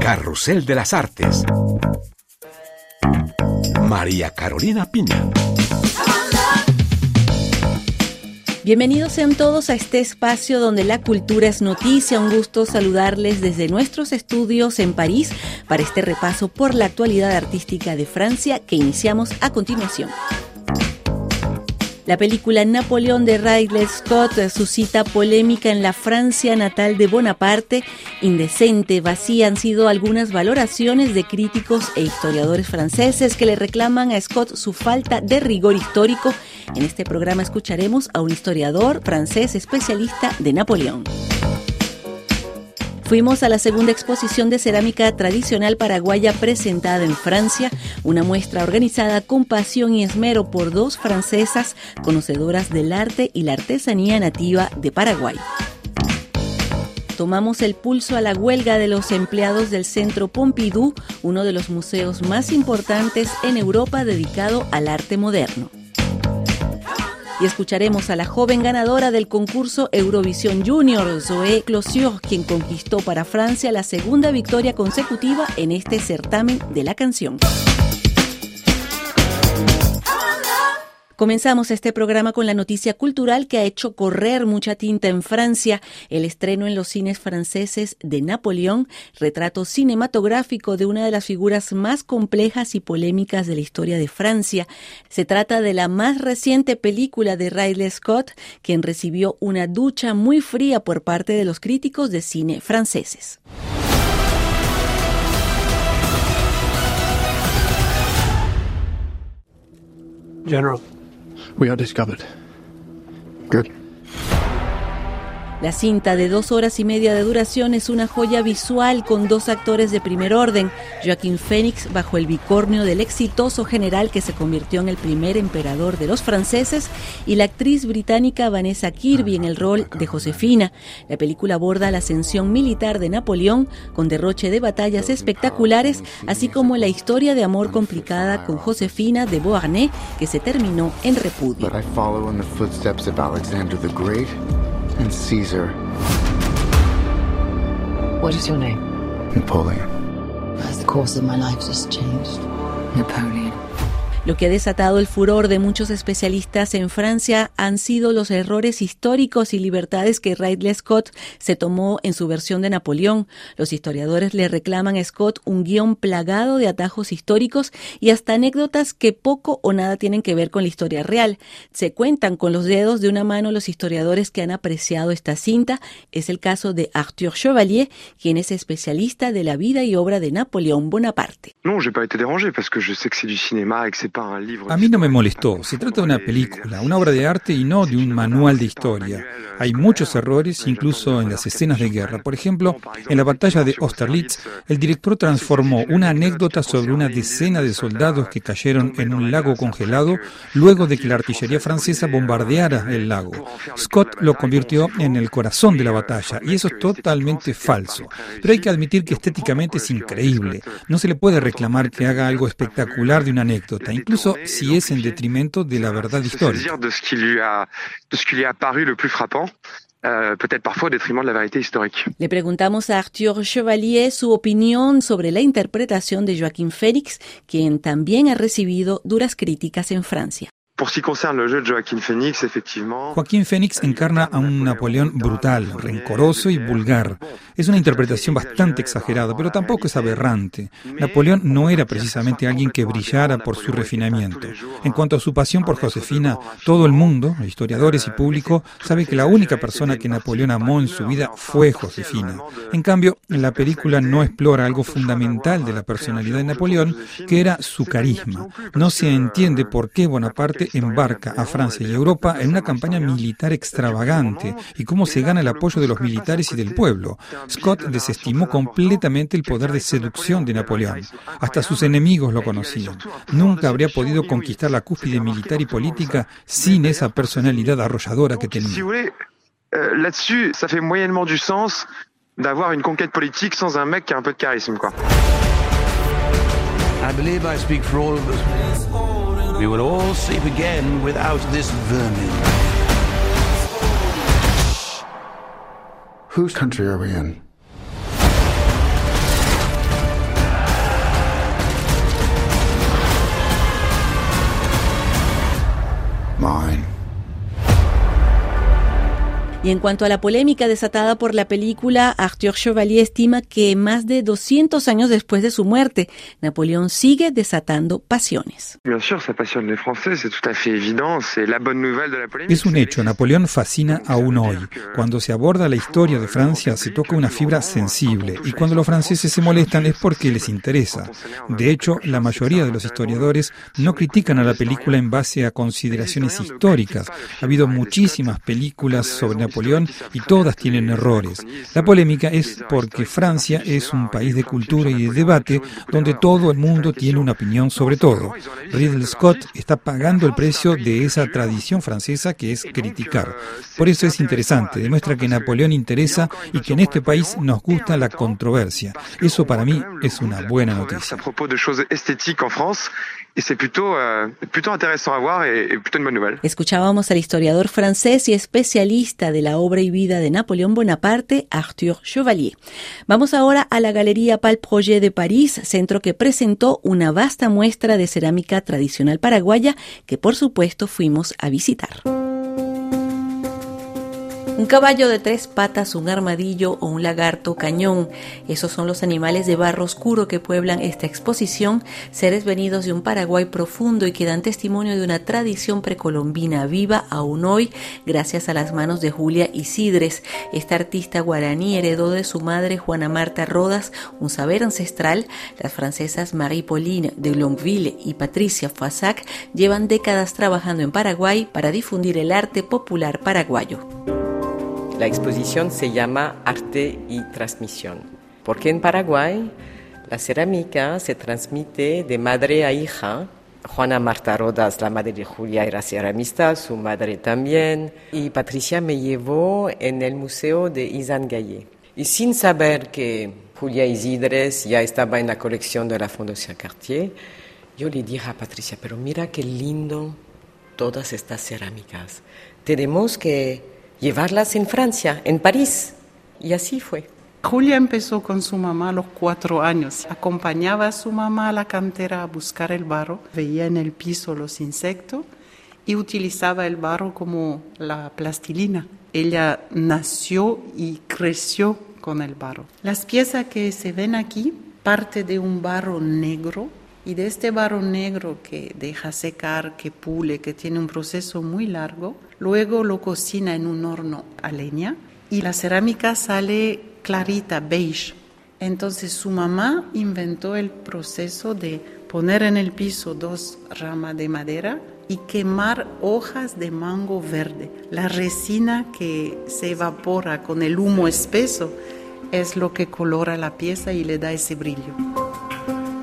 Carrusel de las Artes. María Carolina Piña. Bienvenidos sean todos a este espacio donde la cultura es noticia. Un gusto saludarles desde nuestros estudios en París para este repaso por la actualidad artística de Francia que iniciamos a continuación. La película Napoleón de Ridley Scott suscita polémica en la Francia natal de Bonaparte. Indecente, vacía han sido algunas valoraciones de críticos e historiadores franceses que le reclaman a Scott su falta de rigor histórico. En este programa escucharemos a un historiador francés especialista de Napoleón. Fuimos a la segunda exposición de cerámica tradicional paraguaya presentada en Francia, una muestra organizada con pasión y esmero por dos francesas conocedoras del arte y la artesanía nativa de Paraguay. Tomamos el pulso a la huelga de los empleados del Centro Pompidou, uno de los museos más importantes en Europa dedicado al arte moderno y escucharemos a la joven ganadora del concurso Eurovisión Junior, Zoé Closure, quien conquistó para Francia la segunda victoria consecutiva en este certamen de la canción. Comenzamos este programa con la noticia cultural que ha hecho correr mucha tinta en Francia, el estreno en los cines franceses de Napoleón, retrato cinematográfico de una de las figuras más complejas y polémicas de la historia de Francia. Se trata de la más reciente película de Ridley Scott, quien recibió una ducha muy fría por parte de los críticos de cine franceses. General, we are discovered. Good. La cinta de dos horas y media de duración es una joya visual con dos actores de primer orden, Joaquín Phoenix bajo el bicornio del exitoso general que se convirtió en el primer emperador de los franceses y la actriz británica Vanessa Kirby en el rol de Josefina. La película aborda la ascensión militar de Napoleón con derroche de batallas espectaculares, así como la historia de amor complicada con Josefina de Beauharnais que se terminó en repudio. And Caesar. What is your name? Napoleon. As the course of my life just changed. Napoleon. Lo que ha desatado el furor de muchos especialistas en Francia han sido los errores históricos y libertades que Ridley Scott se tomó en su versión de Napoleón. Los historiadores le reclaman a Scott un guion plagado de atajos históricos y hasta anécdotas que poco o nada tienen que ver con la historia real. Se cuentan con los dedos de una mano los historiadores que han apreciado esta cinta. Es el caso de Arthur Chevalier, quien es especialista de la vida y obra de Napoleón Bonaparte. No, j'ai pas été dérangé parce que je sais que c'est du cinéma et que a mí no me molestó. Se trata de una película, una obra de arte y no de un manual de historia. Hay muchos errores, incluso en las escenas de guerra. Por ejemplo, en la batalla de Austerlitz, el director transformó una anécdota sobre una decena de soldados que cayeron en un lago congelado luego de que la artillería francesa bombardeara el lago. Scott lo convirtió en el corazón de la batalla y eso es totalmente falso. Pero hay que admitir que estéticamente es increíble. No se le puede reclamar que haga algo espectacular de una anécdota incluso si es en detrimento de la verdad histórica. Euh, peut-être parfois au détriment de la vérité historique. Le preguntamos a Arthur Chevalier su opinión sobre la interpretación de Joaquín Félix, quien también ha recibido duras críticas en Francia. Joaquín Phoenix encarna a un Napoleón brutal, rencoroso y vulgar. Es una interpretación bastante exagerada, pero tampoco es aberrante. Napoleón no era precisamente alguien que brillara por su refinamiento. En cuanto a su pasión por Josefina, todo el mundo, historiadores y público, sabe que la única persona que Napoleón amó en su vida fue Josefina. En cambio, la película no explora algo fundamental de la personalidad de Napoleón, que era su carisma. No se entiende por qué Bonaparte embarca a Francia y Europa en una campaña militar extravagante y cómo se gana el apoyo de los militares y del pueblo. Scott desestimó completamente el poder de seducción de Napoleón. Hasta sus enemigos lo conocían. Nunca habría podido conquistar la cúspide militar y política sin esa personalidad arrolladora que tenía. Euh, là-dessus, ça fait moyennement du sens d'avoir une conquête politique sans un mec qui a un peu de charisme, quoi. I believe I speak for all of us. We will all sleep again without this vermin. Whose country are we in? Y en cuanto a la polémica desatada por la película, Arthur Chevalier estima que más de 200 años después de su muerte, Napoleón sigue desatando pasiones. Es un hecho, Napoleón fascina aún hoy. Cuando se aborda la historia de Francia, se toca una fibra sensible, y cuando los franceses se molestan es porque les interesa. De hecho, la mayoría de los historiadores no critican a la película en base a consideraciones históricas. Ha habido muchísimas películas sobre Napoleón y todas tienen errores. La polémica es porque Francia es un país de cultura y de debate donde todo el mundo tiene una opinión sobre todo. Ridley Scott está pagando el precio de esa tradición francesa que es criticar. Por eso es interesante, demuestra que Napoleón interesa y que en este país nos gusta la controversia. Eso para mí es una buena noticia. Escuchábamos al historiador francés y especialista de la obra y vida de Napoleón Bonaparte, Arthur Chevalier. Vamos ahora a la Galería Pal Projet de París, centro que presentó una vasta muestra de cerámica tradicional paraguaya que por supuesto fuimos a visitar. Un caballo de tres patas, un armadillo o un lagarto cañón. Esos son los animales de barro oscuro que pueblan esta exposición, seres venidos de un Paraguay profundo y que dan testimonio de una tradición precolombina viva aún hoy gracias a las manos de Julia Isidres. Esta artista guaraní heredó de su madre Juana Marta Rodas un saber ancestral. Las francesas Marie Pauline de Longueville y Patricia Fassac llevan décadas trabajando en Paraguay para difundir el arte popular paraguayo. La exposición se llama Arte y Transmisión, porque en Paraguay la cerámica se transmite de madre a hija. Juana Marta Rodas, la madre de Julia, era ceramista, su madre también. Y Patricia me llevó en el museo de Izangaye. Y sin saber que Julia Isidres ya estaba en la colección de la Fundación Cartier, yo le dije a Patricia, pero mira qué lindo todas estas cerámicas. Tenemos que llevarlas en Francia, en París. Y así fue. Julia empezó con su mamá a los cuatro años. Acompañaba a su mamá a la cantera a buscar el barro, veía en el piso los insectos y utilizaba el barro como la plastilina. Ella nació y creció con el barro. Las piezas que se ven aquí parte de un barro negro y de este barro negro que deja secar, que pule, que tiene un proceso muy largo, luego lo cocina en un horno a leña y la cerámica sale clarita, beige. Entonces su mamá inventó el proceso de poner en el piso dos ramas de madera y quemar hojas de mango verde. La resina que se evapora con el humo espeso es lo que colora la pieza y le da ese brillo.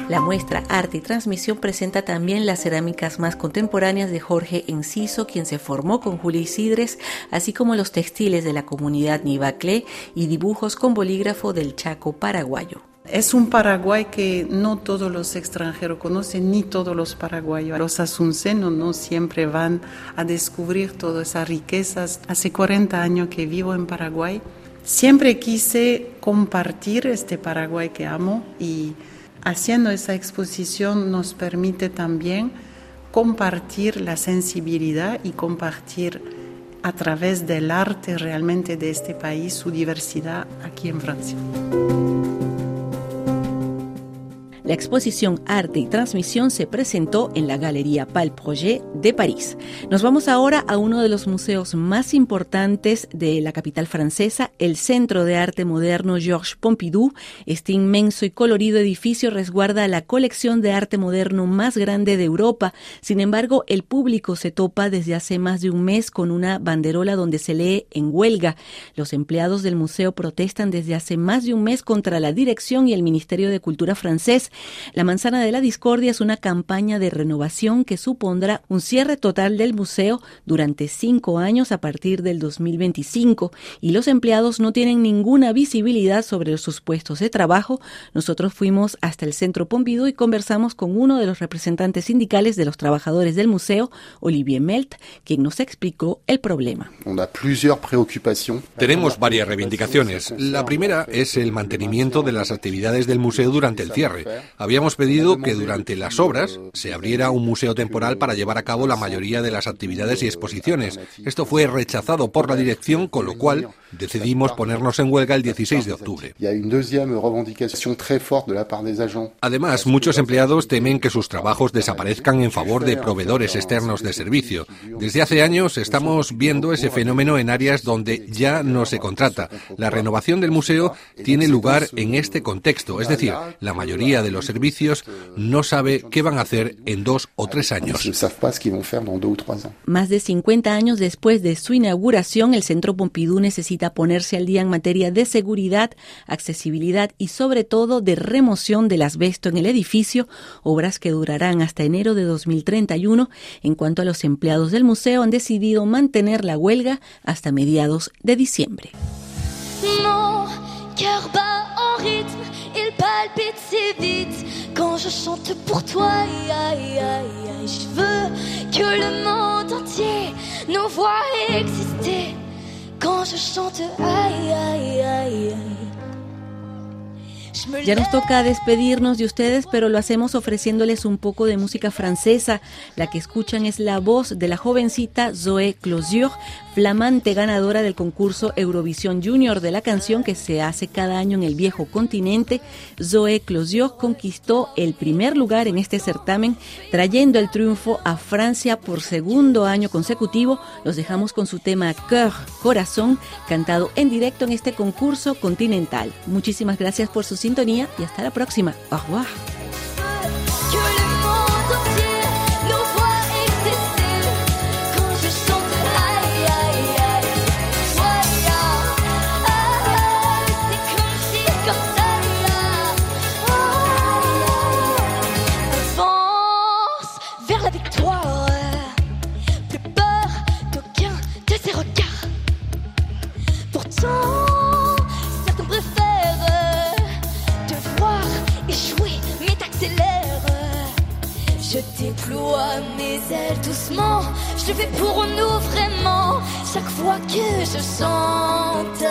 La muestra Arte y Transmisión presenta también las cerámicas más contemporáneas de Jorge Enciso, quien se formó con Julia Isidres, así como los textiles de la comunidad Nivaclé y dibujos con bolígrafo del Chaco paraguayo. Es un Paraguay que no todos los extranjeros conocen, ni todos los paraguayos. Los asuncenos no siempre van a descubrir todas esas riquezas. Hace 40 años que vivo en Paraguay. Siempre quise compartir este Paraguay que amo y haciendo esa exposición nos permite también compartir la sensibilidad y compartir a través del arte realmente de este país su diversidad aquí en Francia. La exposición Arte y Transmisión se presentó en la Galería Pal Projet de París. Nos vamos ahora a uno de los museos más importantes de la capital francesa, el Centro de Arte Moderno Georges Pompidou. Este inmenso y colorido edificio resguarda la colección de arte moderno más grande de Europa. Sin embargo, el público se topa desde hace más de un mes con una banderola donde se lee en huelga. Los empleados del museo protestan desde hace más de un mes contra la dirección y el Ministerio de Cultura francés la Manzana de la Discordia es una campaña de renovación que supondrá un cierre total del museo durante cinco años a partir del 2025 y los empleados no tienen ninguna visibilidad sobre sus puestos de trabajo. Nosotros fuimos hasta el centro Pompidou y conversamos con uno de los representantes sindicales de los trabajadores del museo, Olivier Melt, quien nos explicó el problema. Tenemos varias reivindicaciones. La primera es el mantenimiento de las actividades del museo durante el cierre. Habíamos pedido que durante las obras se abriera un museo temporal para llevar a cabo la mayoría de las actividades y exposiciones. Esto fue rechazado por la dirección, con lo cual decidimos ponernos en huelga el 16 de octubre. Además, muchos empleados temen que sus trabajos desaparezcan en favor de proveedores externos de servicio. Desde hace años estamos viendo ese fenómeno en áreas donde ya no se contrata. La renovación del museo tiene lugar en este contexto, es decir, la mayoría de los servicios no sabe qué van a hacer en dos o tres años. Más de 50 años después de su inauguración, el Centro Pompidou necesita ponerse al día en materia de seguridad, accesibilidad y sobre todo de remoción del asbesto en el edificio, obras que durarán hasta enero de 2031. En cuanto a los empleados del museo, han decidido mantener la huelga hasta mediados de diciembre. Palpite si vite quand je chante pour toi. Aïe, aïe, aïe, je veux que le monde entier nous voit exister quand je chante. Aïe, aïe, aïe, aïe. Ya nos toca despedirnos de ustedes, pero lo hacemos ofreciéndoles un poco de música francesa. La que escuchan es la voz de la jovencita Zoé Closure, flamante ganadora del concurso Eurovisión Junior de la canción que se hace cada año en el viejo continente. Zoé Closure conquistó el primer lugar en este certamen, trayendo el triunfo a Francia por segundo año consecutivo. Los dejamos con su tema Cœur, Corazón, cantado en directo en este concurso continental. Muchísimas gracias por su sintonía y hasta la próxima. Au. Je déploie mes ailes doucement, je le fais pour nous vraiment. Chaque fois que je chante,